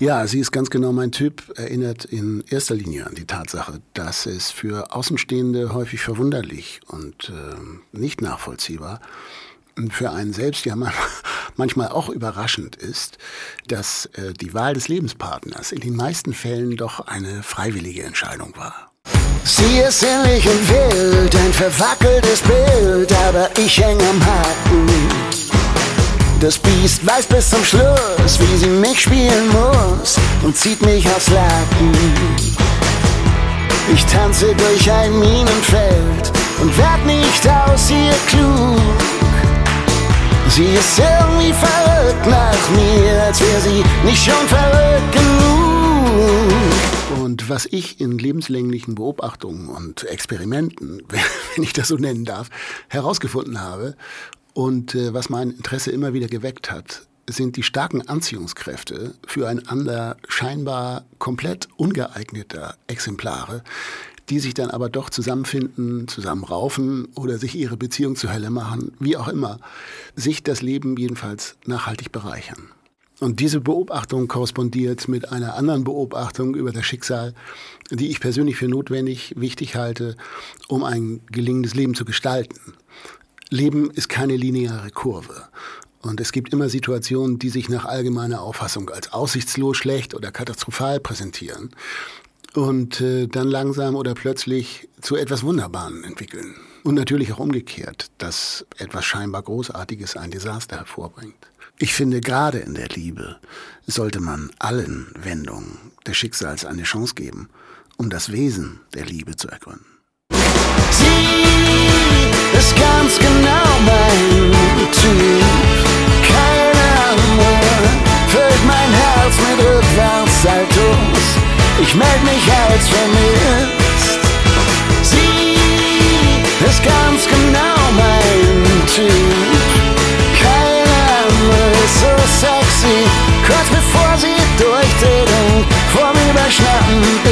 Ja, sie ist ganz genau mein Typ, erinnert in erster Linie an die Tatsache, dass es für Außenstehende häufig verwunderlich und äh, nicht nachvollziehbar und für einen selbst ja manchmal auch überraschend ist, dass äh, die Wahl des Lebenspartners in den meisten Fällen doch eine freiwillige Entscheidung war. Sie ist sinnlich und wild, ein verwackeltes Bild, aber ich häng am Haken. Das Biest weiß bis zum Schluss, wie sie mich spielen muss und zieht mich aufs Laken. Ich tanze durch ein Minenfeld und werd nicht aus ihr klug. Sie ist irgendwie verrückt nach mir, als wäre sie nicht schon verrückt genug. Und was ich in lebenslänglichen Beobachtungen und Experimenten, wenn ich das so nennen darf, herausgefunden habe und äh, was mein Interesse immer wieder geweckt hat, sind die starken Anziehungskräfte füreinander scheinbar komplett ungeeigneter Exemplare, die sich dann aber doch zusammenfinden, zusammenraufen oder sich ihre Beziehung zu Hölle machen, wie auch immer, sich das Leben jedenfalls nachhaltig bereichern. Und diese Beobachtung korrespondiert mit einer anderen Beobachtung über das Schicksal, die ich persönlich für notwendig, wichtig halte, um ein gelingendes Leben zu gestalten. Leben ist keine lineare Kurve. Und es gibt immer Situationen, die sich nach allgemeiner Auffassung als aussichtslos schlecht oder katastrophal präsentieren und äh, dann langsam oder plötzlich zu etwas Wunderbaren entwickeln. Und natürlich auch umgekehrt, dass etwas scheinbar Großartiges ein Desaster hervorbringt. Ich finde, gerade in der Liebe sollte man allen Wendungen des Schicksals eine Chance geben, um das Wesen der Liebe zu ergründen. ich melde mich als vermisst. Sie ist ganz genau mein Typ. Keiner ist so sexy, kurz bevor sie durchdreht vor mir überschnappen